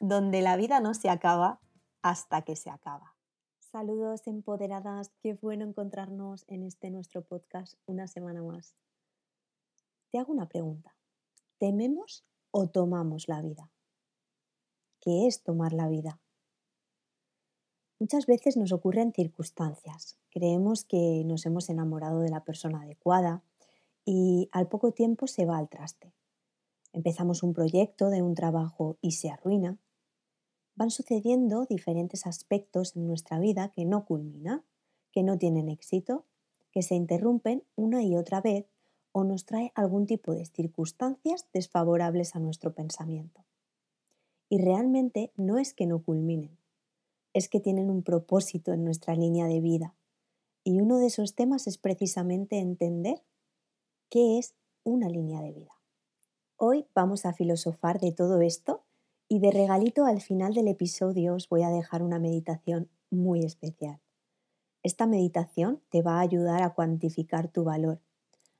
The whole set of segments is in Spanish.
donde la vida no se acaba hasta que se acaba. Saludos empoderadas, qué bueno encontrarnos en este nuestro podcast una semana más. Te hago una pregunta. ¿Tememos o tomamos la vida? ¿Qué es tomar la vida? Muchas veces nos ocurren circunstancias. Creemos que nos hemos enamorado de la persona adecuada y al poco tiempo se va al traste. Empezamos un proyecto de un trabajo y se arruina. Van sucediendo diferentes aspectos en nuestra vida que no culminan, que no tienen éxito, que se interrumpen una y otra vez o nos trae algún tipo de circunstancias desfavorables a nuestro pensamiento. Y realmente no es que no culminen, es que tienen un propósito en nuestra línea de vida. Y uno de esos temas es precisamente entender qué es una línea de vida. Hoy vamos a filosofar de todo esto y de regalito al final del episodio os voy a dejar una meditación muy especial. Esta meditación te va a ayudar a cuantificar tu valor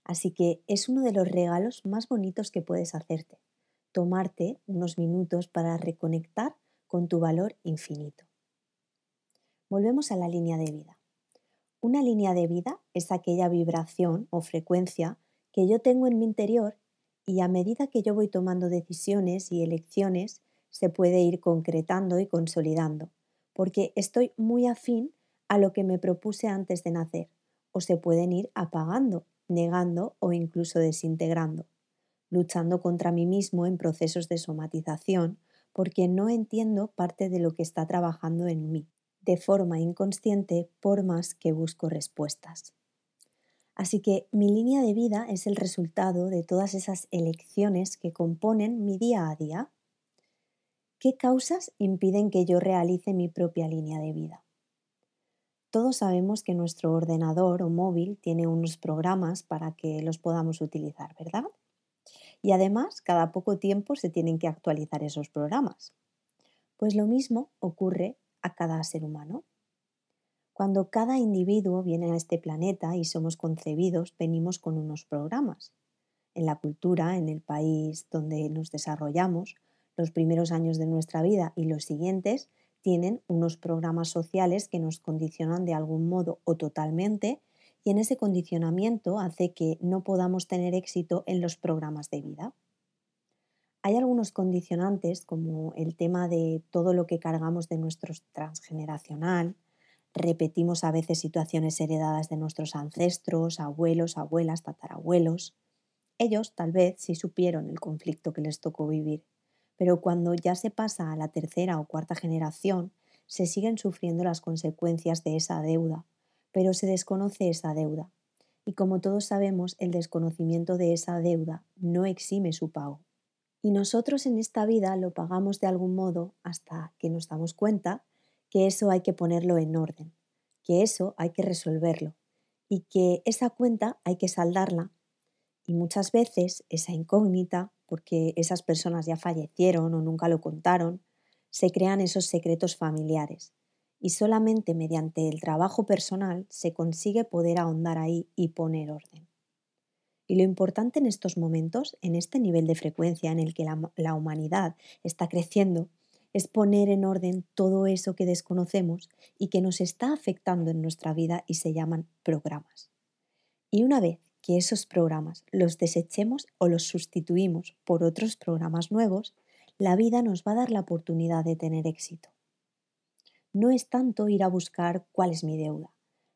Así que es uno de los regalos más bonitos que puedes hacerte, tomarte unos minutos para reconectar con tu valor infinito. Volvemos a la línea de vida. Una línea de vida es aquella vibración o frecuencia que yo tengo en mi interior y a medida que yo voy tomando decisiones y elecciones se puede ir concretando y consolidando, porque estoy muy afín a lo que me propuse antes de nacer, o se pueden ir apagando negando o incluso desintegrando, luchando contra mí mismo en procesos de somatización porque no entiendo parte de lo que está trabajando en mí, de forma inconsciente por más que busco respuestas. Así que mi línea de vida es el resultado de todas esas elecciones que componen mi día a día. ¿Qué causas impiden que yo realice mi propia línea de vida? Todos sabemos que nuestro ordenador o móvil tiene unos programas para que los podamos utilizar, ¿verdad? Y además, cada poco tiempo se tienen que actualizar esos programas. Pues lo mismo ocurre a cada ser humano. Cuando cada individuo viene a este planeta y somos concebidos, venimos con unos programas. En la cultura, en el país donde nos desarrollamos, los primeros años de nuestra vida y los siguientes tienen unos programas sociales que nos condicionan de algún modo o totalmente y en ese condicionamiento hace que no podamos tener éxito en los programas de vida. Hay algunos condicionantes como el tema de todo lo que cargamos de nuestro transgeneracional, repetimos a veces situaciones heredadas de nuestros ancestros, abuelos, abuelas, tatarabuelos. Ellos tal vez sí supieron el conflicto que les tocó vivir pero cuando ya se pasa a la tercera o cuarta generación, se siguen sufriendo las consecuencias de esa deuda, pero se desconoce esa deuda. Y como todos sabemos, el desconocimiento de esa deuda no exime su pago. Y nosotros en esta vida lo pagamos de algún modo hasta que nos damos cuenta que eso hay que ponerlo en orden, que eso hay que resolverlo y que esa cuenta hay que saldarla. Y muchas veces esa incógnita porque esas personas ya fallecieron o nunca lo contaron, se crean esos secretos familiares y solamente mediante el trabajo personal se consigue poder ahondar ahí y poner orden. Y lo importante en estos momentos, en este nivel de frecuencia en el que la, la, humanidad está creciendo, es poner en orden todo eso que desconocemos y que nos está afectando en nuestra vida y se llaman programas. Y una vez que esos programas los desechemos o los sustituimos por otros programas nuevos, la vida nos va a dar la oportunidad de tener éxito. No es tanto ir a buscar cuál es mi deuda,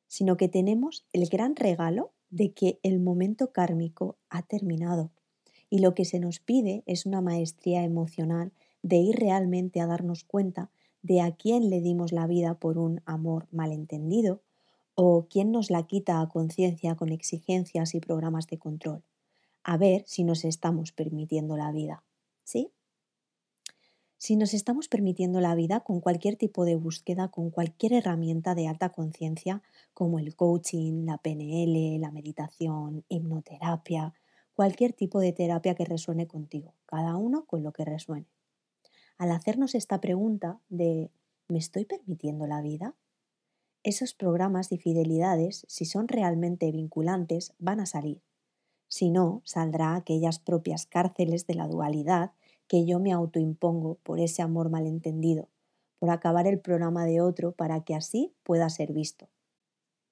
sino que tenemos el gran regalo de que el momento kármico ha terminado y lo que se nos pide es una maestría emocional de ir realmente a darnos cuenta de a quién le dimos la vida por un amor malentendido o quién nos la quita a conciencia con exigencias y programas de control. A ver si nos estamos permitiendo la vida. ¿Sí? Si nos estamos permitiendo la vida con cualquier tipo de búsqueda, con cualquier herramienta de alta conciencia, como el coaching, la PNL, la meditación, hipnoterapia, cualquier tipo de terapia que resuene contigo, cada uno con lo que resuene. Al hacernos esta pregunta de ¿me estoy permitiendo la vida? Esos programas y fidelidades, si son realmente vinculantes, van a salir. Si no, saldrá aquellas propias cárceles de la dualidad que yo me autoimpongo por ese amor malentendido, por acabar el programa de otro para que así pueda ser visto.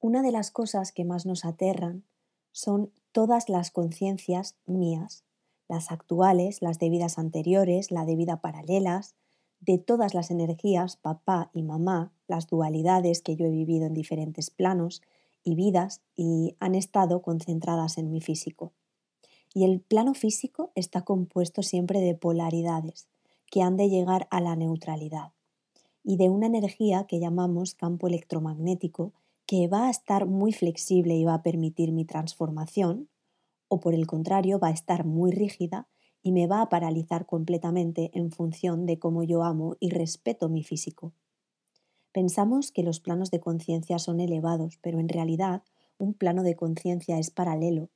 Una de las cosas que más nos aterran son todas las conciencias mías, las actuales, las de vidas anteriores, la de vida paralelas, de todas las energías, papá y mamá, las dualidades que yo he vivido en diferentes planos y vidas y han estado concentradas en mi físico. Y el plano físico está compuesto siempre de polaridades que han de llegar a la neutralidad y de una energía que llamamos campo electromagnético que va a estar muy flexible y va a permitir mi transformación, o por el contrario va a estar muy rígida y me va a paralizar completamente en función de cómo yo amo y respeto mi físico. Pensamos que los planos de conciencia son elevados, pero en realidad un plano de conciencia es paralelo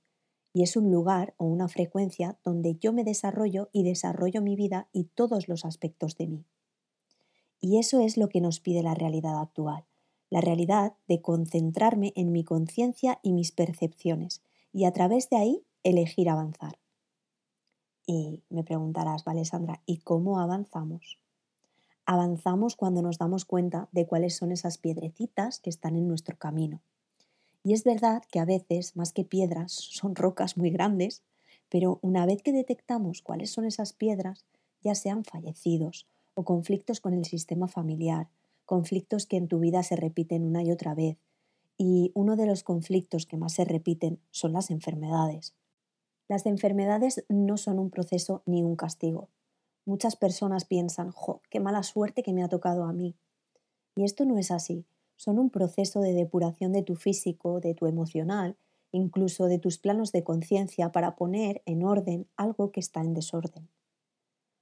y es un lugar o una frecuencia donde yo me desarrollo y desarrollo mi vida y todos los aspectos de mí. Y eso es lo que nos pide la realidad actual, la realidad de concentrarme en mi conciencia y mis percepciones, y a través de ahí elegir avanzar. Y me preguntarás, vale Sandra, ¿y cómo avanzamos? Avanzamos cuando nos damos cuenta de cuáles son esas piedrecitas que están en nuestro camino. Y es verdad que a veces, más que piedras, son rocas muy grandes, pero una vez que detectamos cuáles son esas piedras, ya sean fallecidos o conflictos con el sistema familiar, conflictos que en tu vida se repiten una y otra vez. Y uno de los conflictos que más se repiten son las enfermedades. Las enfermedades no son un proceso ni un castigo. Muchas personas piensan, jo, qué mala suerte que me ha tocado a mí. Y esto no es así. Son un proceso de depuración de tu físico, de tu emocional, incluso de tus planos de conciencia para poner en orden algo que está en desorden.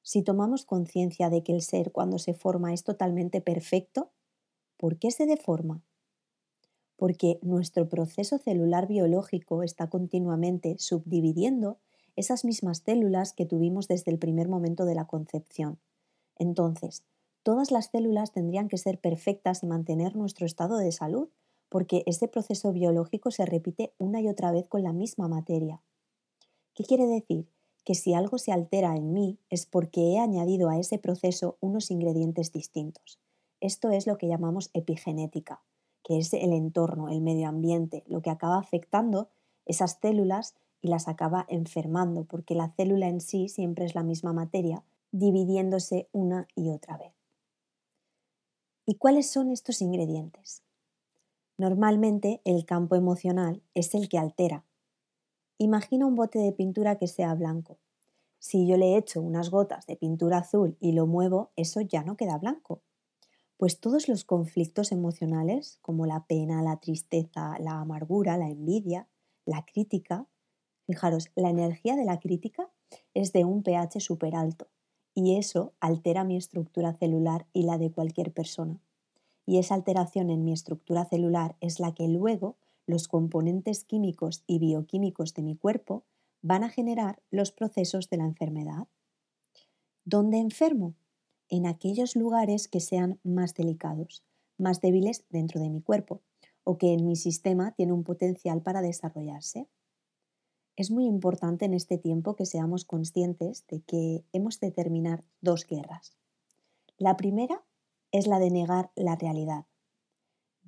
Si tomamos conciencia de que el ser cuando se forma es totalmente perfecto, ¿por qué se deforma? Porque nuestro proceso celular biológico está continuamente subdividiendo esas mismas células que tuvimos desde el primer momento de la concepción. Entonces, todas las células tendrían que ser perfectas y mantener nuestro estado de salud, porque ese proceso biológico se repite una y otra vez con la misma materia. ¿Qué quiere decir? que si algo se altera en mí es porque he añadido a ese proceso unos ingredientes distintos. Esto es lo que llamamos epigenética, que es el entorno, el medio ambiente, lo que acaba afectando esas células y las acaba enfermando, porque la célula en sí siempre es la misma materia, dividiéndose una y otra vez. ¿Y cuáles son estos ingredientes? Normalmente el campo emocional es el que altera, Imagina un bote de pintura que sea blanco. Si yo le echo unas gotas de pintura azul y lo muevo, eso ya no queda blanco. Pues todos los conflictos emocionales, como la pena, la tristeza, la amargura, la envidia, la crítica, fijaros, la energía de la crítica es de un pH súper alto y eso altera mi estructura celular y la de cualquier persona. Y esa alteración en mi estructura celular es la que luego los componentes químicos y bioquímicos de mi cuerpo van a generar los procesos de la enfermedad. ¿Dónde enfermo? En aquellos lugares que sean más delicados, más débiles dentro de mi cuerpo o que en mi sistema tiene un potencial para desarrollarse. Es muy importante en este tiempo que seamos conscientes de que hemos de terminar dos guerras. La primera es la de negar la realidad,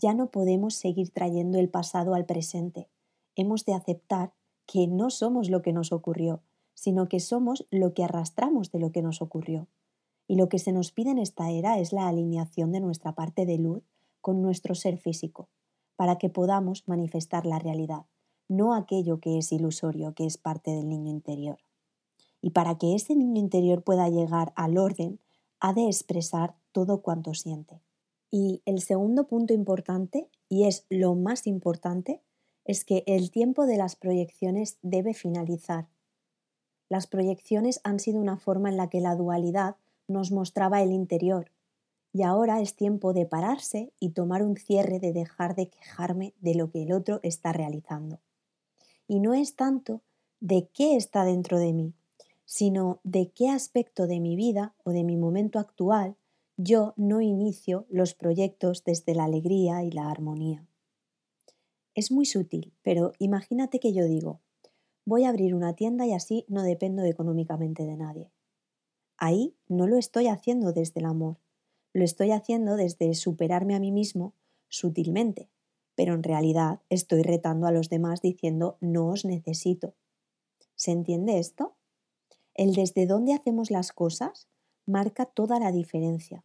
ya no podemos seguir trayendo el pasado al presente. Hemos de aceptar que no somos lo que nos ocurrió, sino que somos lo que arrastramos de lo que nos ocurrió. Y lo que se nos pide en esta era es la alineación de nuestra parte de luz con nuestro ser físico, para que podamos manifestar la realidad, no aquello que es ilusorio, que es parte del niño interior. Y para que ese niño interior pueda llegar al orden, ha de expresar todo cuanto siente. Y el segundo punto importante, y es lo más importante, es que el tiempo de las proyecciones debe finalizar. Las proyecciones han sido una forma en la que la dualidad nos mostraba el interior, y ahora es tiempo de pararse y tomar un cierre de dejar de quejarme de lo que el otro está realizando. Y no es tanto de qué está dentro de mí, sino de qué aspecto de mi vida o de mi momento actual yo no inicio los proyectos desde la alegría y la armonía. Es muy sutil, pero imagínate que yo digo, voy a abrir una tienda y así no dependo económicamente de nadie. Ahí no lo estoy haciendo desde el amor, lo estoy haciendo desde superarme a mí mismo sutilmente, pero en realidad estoy retando a los demás diciendo no os necesito. ¿Se entiende esto? El desde dónde hacemos las cosas marca toda la diferencia.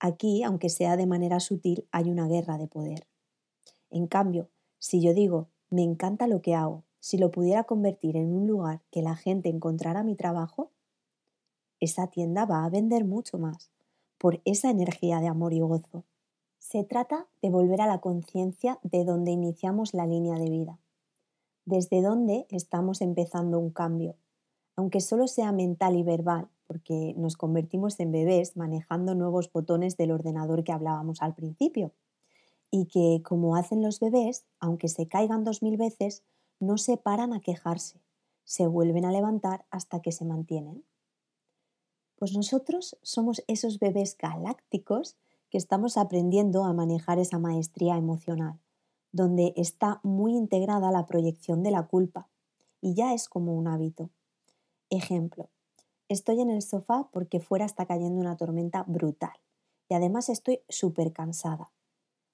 Aquí, aunque sea de manera sutil, hay una guerra de poder. En cambio, si yo digo, me encanta lo que hago, si lo pudiera convertir en un lugar que la gente encontrara mi trabajo, esa tienda va a vender mucho más por esa energía de amor y gozo. Se trata de volver a la conciencia de donde iniciamos la línea de vida, desde donde estamos empezando un cambio, aunque solo sea mental y verbal, porque nos convertimos en bebés manejando nuevos botones del ordenador que hablábamos al principio. Y que, como hacen los bebés, aunque se caigan dos mil veces, no se paran a quejarse, se vuelven a levantar hasta que se mantienen. Pues nosotros somos esos bebés galácticos que estamos aprendiendo a manejar esa maestría emocional, donde está muy integrada la proyección de la culpa, y ya es como un hábito. Ejemplo, estoy en el sofá porque fuera está cayendo una tormenta brutal y además estoy súper cansada.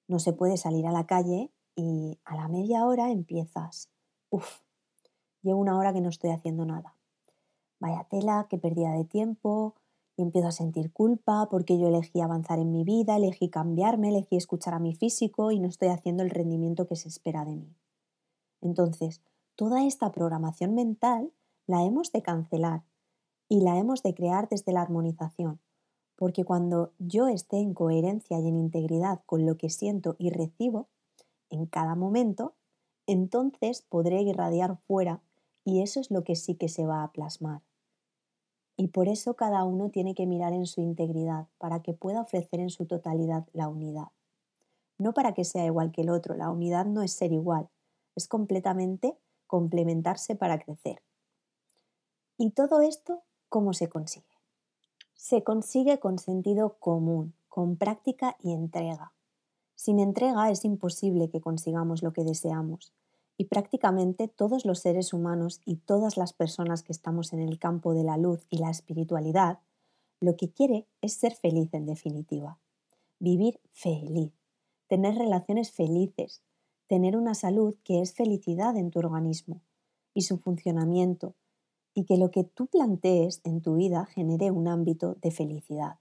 No se puede salir a la calle y a la media hora empiezas, uff, llevo una hora que no estoy haciendo nada. Vaya tela, qué pérdida de tiempo, y empiezo a sentir culpa porque yo elegí avanzar en mi vida, elegí cambiarme, elegí escuchar a mi físico y no estoy haciendo el rendimiento que se espera de mí. Entonces, toda esta programación mental la hemos de cancelar y la hemos de crear desde la armonización, porque cuando yo esté en coherencia y en integridad con lo que siento y recibo en cada momento, entonces podré irradiar fuera y eso es lo que sí que se va a plasmar. Y por eso cada uno tiene que mirar en su integridad para que pueda ofrecer en su totalidad la unidad. No para que sea igual que el otro, la unidad no es ser igual, es completamente complementarse para crecer. ¿Y todo esto cómo se consigue? Se consigue con sentido común, con práctica y entrega. Sin entrega es imposible que consigamos lo que deseamos. Y prácticamente todos los seres humanos y todas las personas que estamos en el campo de la luz y la espiritualidad, lo que quiere es ser feliz en definitiva. Vivir feliz, tener relaciones felices, tener una salud que es felicidad en tu organismo y su funcionamiento, y que lo que tú plantees en tu vida genere un ámbito de felicidad.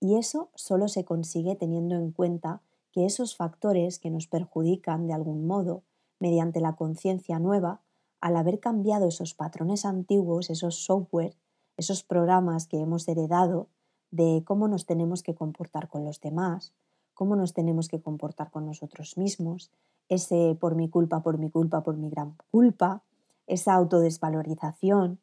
Y eso solo se consigue teniendo en cuenta que esos factores que nos perjudican de algún modo mediante la conciencia nueva, al haber cambiado esos patrones antiguos, esos software, esos programas que hemos heredado de cómo nos tenemos que comportar con los demás, cómo nos tenemos que comportar con nosotros mismos, ese por mi culpa, por mi culpa, por mi gran culpa, esa autodesvalorización,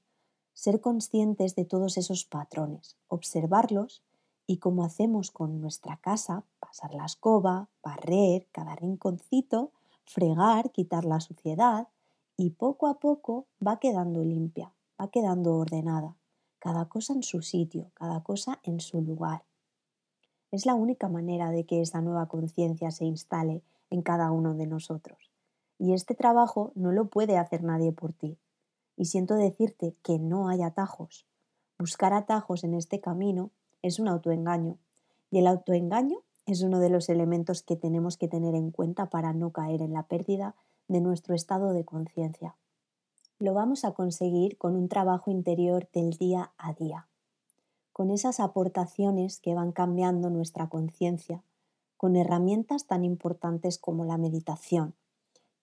ser conscientes de todos esos patrones, observarlos y como hacemos con nuestra casa, pasar la escoba, barrer cada rinconcito, fregar, quitar la suciedad y poco a poco va quedando limpia, va quedando ordenada, cada cosa en su sitio, cada cosa en su lugar. Es la única manera de que esa nueva conciencia se instale en cada uno de nosotros. Y este trabajo no lo puede hacer nadie por ti. Y siento decirte que no hay atajos. Buscar atajos en este camino es un autoengaño. Y el autoengaño es uno de los elementos que tenemos que tener en cuenta para no caer en la pérdida de nuestro estado de conciencia. Lo vamos a conseguir con un trabajo interior del día a día, con esas aportaciones que van cambiando nuestra conciencia, con herramientas tan importantes como la meditación,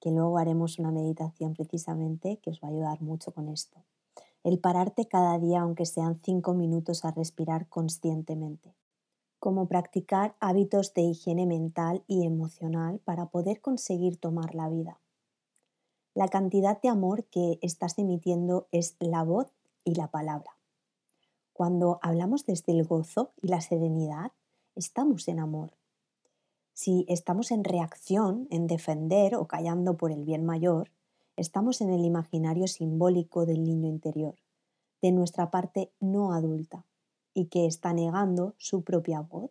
que luego haremos una meditación precisamente que os va a ayudar mucho con esto. El pararte cada día, aunque sean cinco minutos, a respirar conscientemente. Como practicar hábitos de higiene mental y emocional para poder conseguir tomar la vida. La cantidad de amor que estás emitiendo es la voz y la palabra. Cuando hablamos desde el gozo y la serenidad, estamos en amor. Si estamos en reacción, en defender o callando por el bien mayor, estamos en el imaginario simbólico del niño interior, de nuestra parte no adulta, y que está negando su propia voz.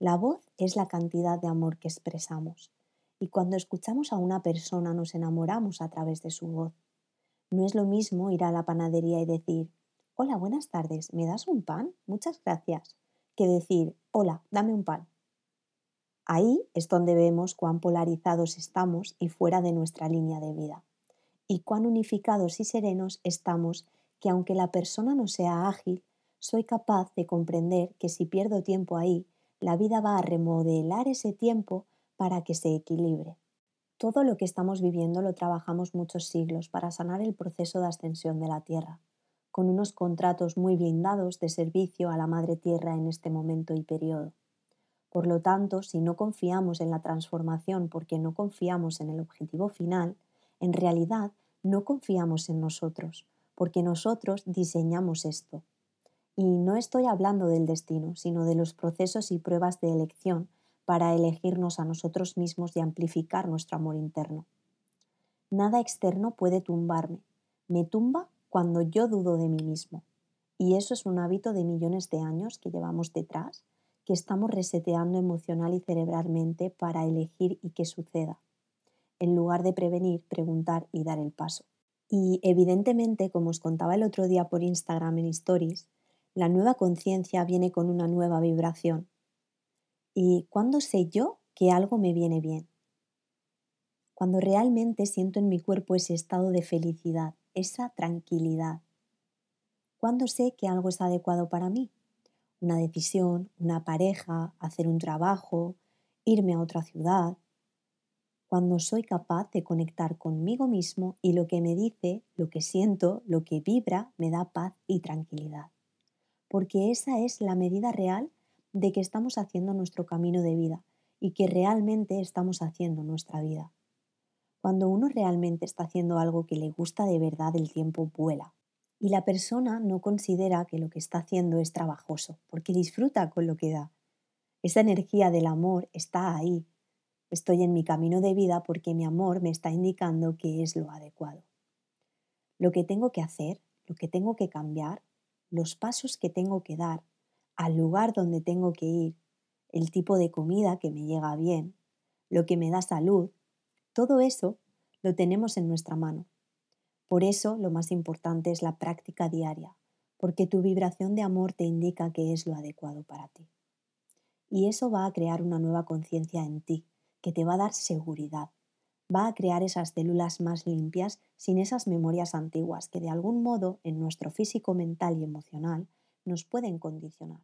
La voz es la cantidad de amor que expresamos, y cuando escuchamos a una persona nos enamoramos a través de su voz. No es lo mismo ir a la panadería y decir, hola, buenas tardes, ¿me das un pan? Muchas gracias, que decir, hola, dame un pan. Ahí es donde vemos cuán polarizados estamos y fuera de nuestra línea de vida, y cuán unificados y serenos estamos que aunque la persona no sea ágil, soy capaz de comprender que si pierdo tiempo ahí, la vida va a remodelar ese tiempo para que se equilibre. Todo lo que estamos viviendo lo trabajamos muchos siglos para sanar el proceso de ascensión de la Tierra, con unos contratos muy blindados de servicio a la Madre Tierra en este momento y periodo. Por lo tanto, si no confiamos en la transformación porque no confiamos en el objetivo final, en realidad no confiamos en nosotros, porque nosotros diseñamos esto. Y no estoy hablando del destino, sino de los procesos y pruebas de elección para elegirnos a nosotros mismos y amplificar nuestro amor interno. Nada externo puede tumbarme. Me tumba cuando yo dudo de mí mismo. Y eso es un hábito de millones de años que llevamos detrás que estamos reseteando emocional y cerebralmente para elegir y que suceda, en lugar de prevenir, preguntar y dar el paso. Y evidentemente, como os contaba el otro día por Instagram en Stories, la nueva conciencia viene con una nueva vibración. ¿Y cuándo sé yo que algo me viene bien? Cuando realmente siento en mi cuerpo ese estado de felicidad, esa tranquilidad. ¿Cuándo sé que algo es adecuado para mí? una decisión, una pareja, hacer un trabajo, irme a otra ciudad, cuando soy capaz de conectar conmigo mismo y lo que me dice, lo que siento, lo que vibra, me da paz y tranquilidad. Porque esa es la medida real de que estamos haciendo nuestro camino de vida y que realmente estamos haciendo nuestra vida. Cuando uno realmente está haciendo algo que le gusta de verdad, el tiempo vuela y la persona no considera que lo que está haciendo es trabajoso, porque disfruta con lo que da. Esa energía del amor está ahí. Estoy en mi camino de vida porque mi amor me está indicando que es lo adecuado. Lo que tengo que hacer, lo que tengo que cambiar, los pasos que tengo que dar, al lugar donde tengo que ir, el tipo de comida que me llega bien, lo que me da salud, todo eso lo tenemos en nuestra mano por eso lo más importante es la práctica diaria, porque tu vibración de amor te indica que es lo adecuado para ti. Y eso va a crear una nueva conciencia en ti, que te va a dar seguridad, va a crear esas células más limpias sin esas memorias antiguas que de algún modo en nuestro físico, mental y emocional nos pueden condicionar.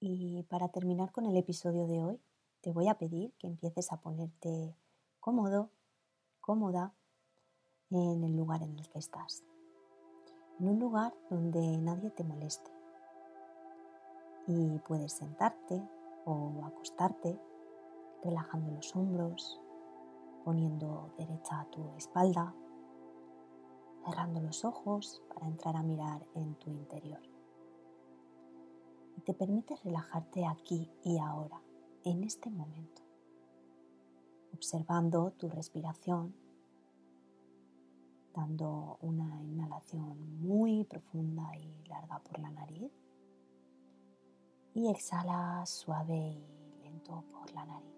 Y para terminar con el episodio de hoy, te voy a pedir que empieces a ponerte cómodo, cómoda en el lugar en el que estás. En un lugar donde nadie te moleste. Y puedes sentarte o acostarte, relajando los hombros, poniendo derecha tu espalda, cerrando los ojos para entrar a mirar en tu interior. Y te permite relajarte aquí y ahora, en este momento, observando tu respiración dando una inhalación muy profunda y larga por la nariz y exhala suave y lento por la nariz.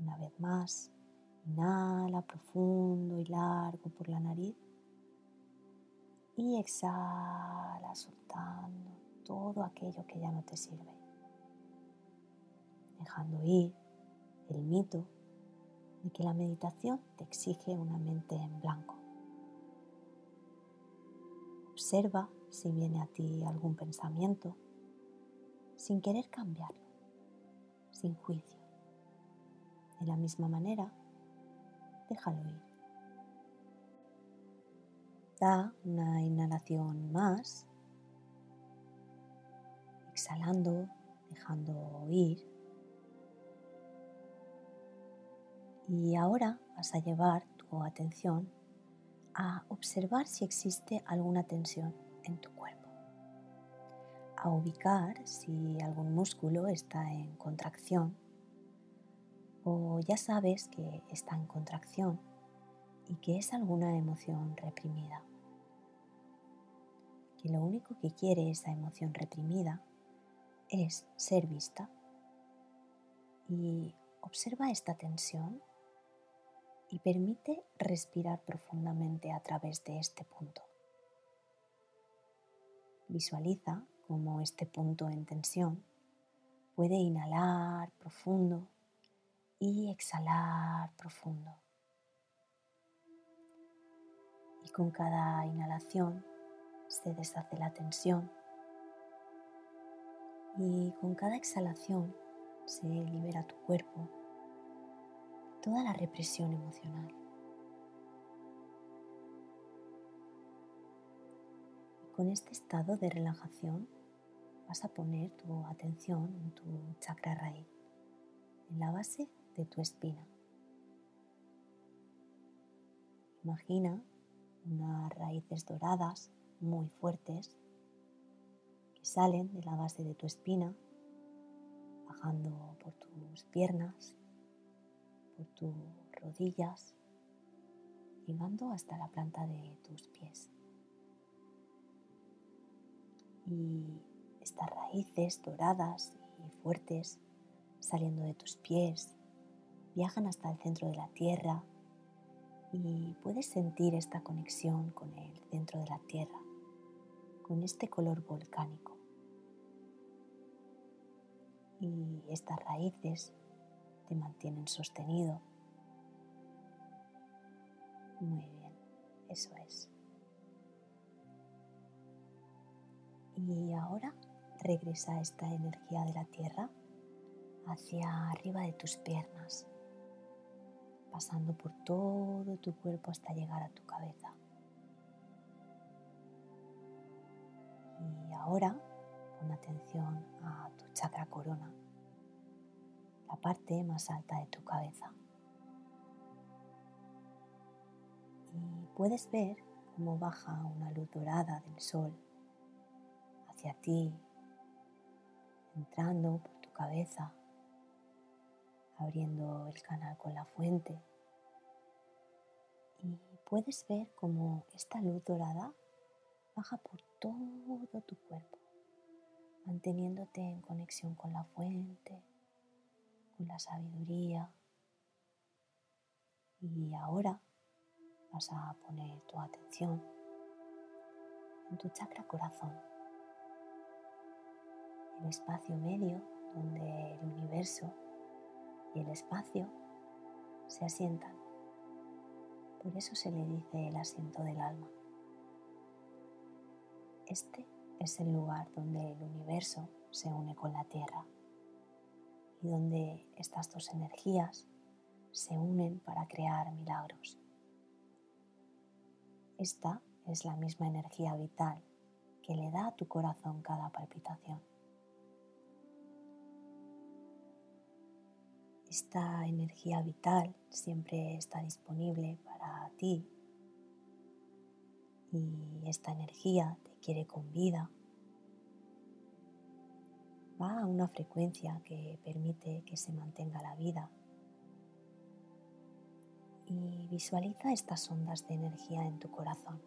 Una vez más, inhala profundo y largo por la nariz y exhala soltando todo aquello que ya no te sirve, dejando ir el mito de que la meditación te exige una mente en blanco. Observa si viene a ti algún pensamiento, sin querer cambiarlo, sin juicio. De la misma manera, déjalo ir. Da una inhalación más, exhalando, dejando ir. Y ahora vas a llevar tu atención a observar si existe alguna tensión en tu cuerpo, a ubicar si algún músculo está en contracción o ya sabes que está en contracción y que es alguna emoción reprimida. Que lo único que quiere esa emoción reprimida es ser vista. Y observa esta tensión y permite respirar profundamente a través de este punto. Visualiza cómo este punto en tensión puede inhalar profundo y exhalar profundo. Y con cada inhalación se deshace la tensión y con cada exhalación se libera tu cuerpo toda la represión emocional. con este estado de relajación vas a poner tu atención en tu chakra raíz, en la base de tu espina. Imagina unas raíces doradas muy fuertes que salen de la base de tu espina, bajando por tus piernas, por tus rodillas, llegando hasta la planta de tus pies. Y estas raíces doradas y fuertes saliendo de tus pies viajan hasta el centro de la tierra y puedes sentir esta conexión con el centro de la tierra, con este color volcánico. Y estas raíces te mantienen sostenido. Muy bien, eso es. Y ahora regresa esta energía de la tierra hacia arriba de tus piernas, pasando por todo tu cuerpo hasta llegar a tu cabeza. Y ahora pon atención a tu chakra corona la parte más alta de tu cabeza. Y puedes ver cómo baja una luz dorada del sol hacia ti, entrando por tu cabeza, abriendo el canal con la fuente. Y puedes ver cómo esta luz dorada baja por todo tu cuerpo, manteniéndote en conexión con la fuente, con la sabiduría. Y ahora vas a poner tu atención en tu chakra corazón, el espacio medio donde el universo y el espacio se asientan. Por eso se le dice el asiento del alma. Este es el lugar donde el universo se une con la Tierra y donde estas dos energías se unen para crear milagros. Esta es la misma energía vital que le da a tu corazón cada palpitación. Esta energía vital siempre está disponible para ti y esta energía te quiere con vida va a una frecuencia que permite que se mantenga la vida. Y visualiza estas ondas de energía en tu corazón.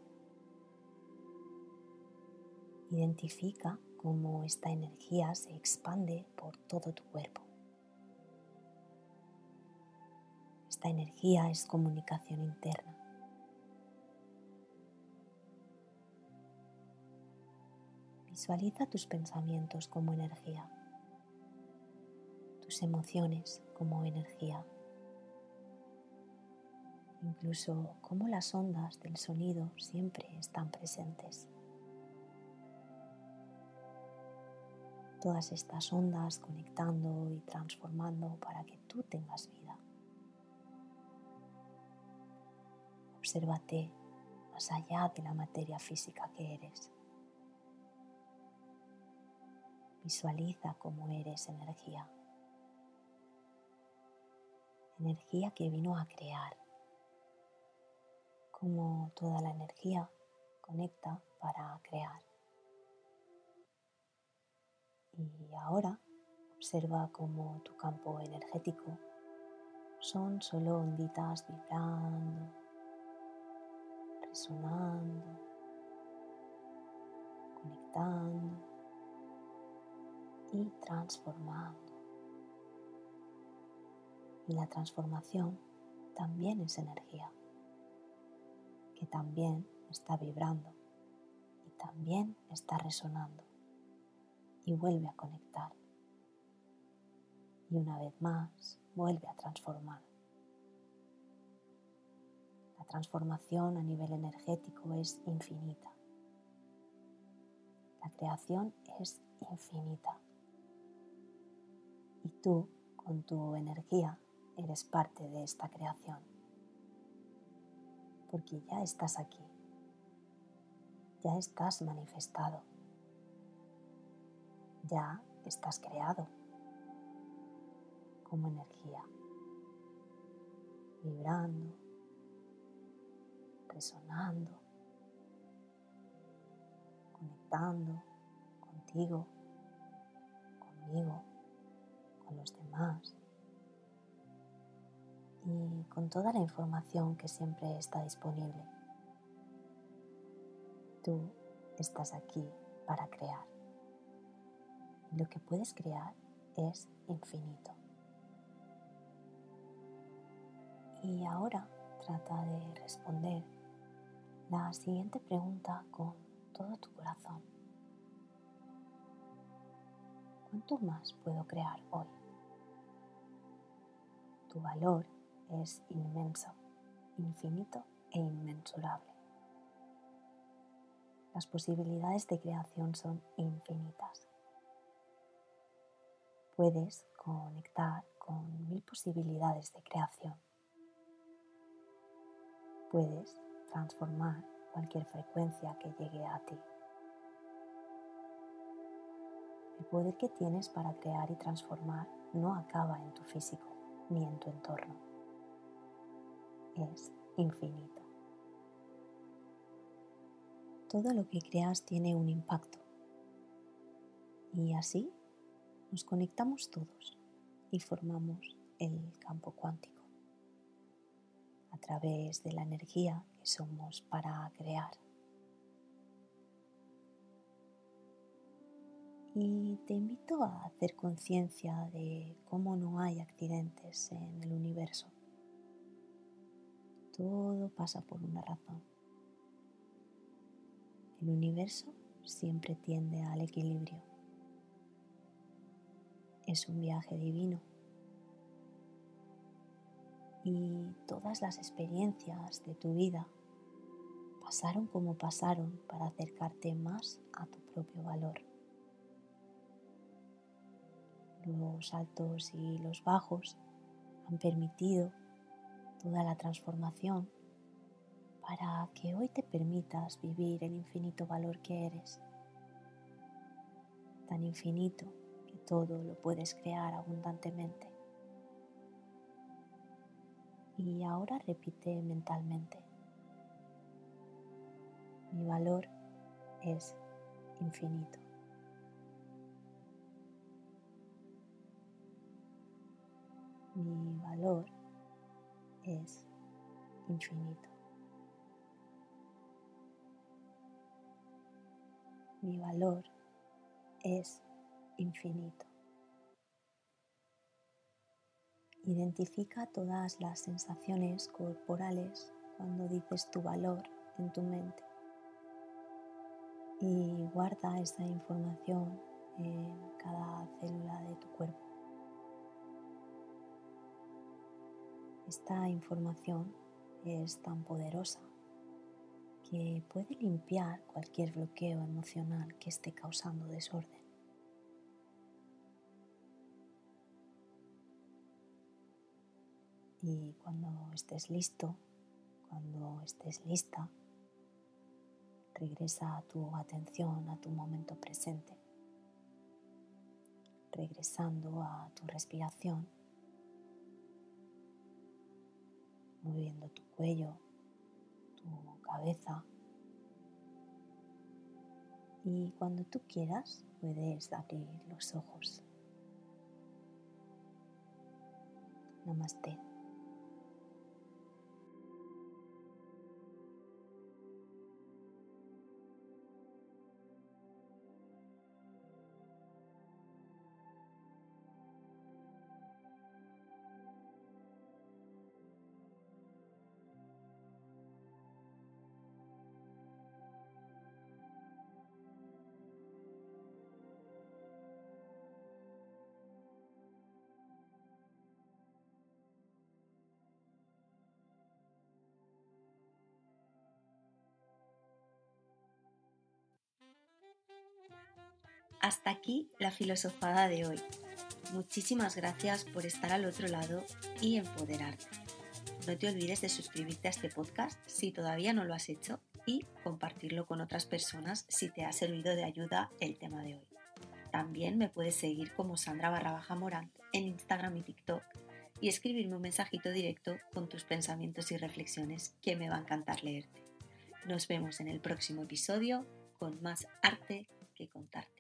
Identifica cómo esta energía se expande por todo tu cuerpo. Esta energía es comunicación interna. Visualiza tus pensamientos como energía, tus emociones como energía, incluso cómo las ondas del sonido siempre están presentes. todas estas ondas conectando y transformando para que tú tengas vida. Obsérvate más allá de la materia física que eres. Visualiza cómo eres energía. Energía que vino a crear. Como toda la energía conecta para crear. Y ahora observa cómo tu campo energético son solo onditas vibrando, resonando, conectando y transformando. Y la transformación también es energía, que también está vibrando y también está resonando y vuelve a conectar. Y una vez más vuelve a transformar. Transformación a nivel energético es infinita. La creación es infinita. Y tú, con tu energía, eres parte de esta creación. Porque ya estás aquí. Ya estás manifestado ya estás creado como energía, vibrando, resonando, conectando contigo, conmigo, con los demás y con toda la información que siempre está disponible. Tú estás aquí para crear lo que puedes crear es infinito. Y ahora trata de responder la siguiente pregunta con todo tu corazón. ¿Cuánto más puedo crear hoy? Tu valor es inmenso, infinito e inmensurable. Las posibilidades de creación son infinitas puedes conectar con mil posibilidades de creación. Puedes transformar cualquier frecuencia que llegue a ti. El poder que tienes para crear y transformar no acaba en tu físico ni en tu entorno. Es infinito. Todo lo que creas tiene un impacto. Y así nos conectamos todos y formamos el campo cuántico a través de la energía que somos para crear. Y te invito a hacer conciencia de cómo no hay accidentes en el universo. Todo pasa por una razón. El universo siempre tiende al equilibrio es un viaje divino. Y todas las experiencias de tu vida pasaron como pasaron para acercarte más a tu propio valor. Los altos y los bajos han permitido toda la transformación para que hoy te permitas vivir el infinito valor que eres. Tan infinito todo lo puedes crear abundantemente. Y ahora repite mentalmente. Mi valor es infinito. Mi valor es infinito. Mi valor es infinito. Identifica todas las sensaciones corporales cuando dices tu valor en tu mente y guarda esa información en cada célula de tu cuerpo. Esta información es tan poderosa que puede limpiar cualquier bloqueo emocional que esté causando desorden. Y cuando estés listo, cuando estés lista, regresa tu atención a tu momento presente, regresando a tu respiración, moviendo tu cuello, tu cabeza. Y cuando tú quieras, puedes abrir los ojos. Namaste. Hasta aquí la filosofada de hoy. Muchísimas gracias por estar al otro lado y empoderarte. No te olvides de suscribirte a este podcast si todavía no lo has hecho y compartirlo con otras personas si te ha servido de ayuda el tema de hoy. También me puedes seguir como Sandra barra baja en Instagram y TikTok y escribirme un mensajito directo con tus pensamientos y reflexiones que me va a encantar leerte. Nos vemos en el próximo episodio con más arte que contarte.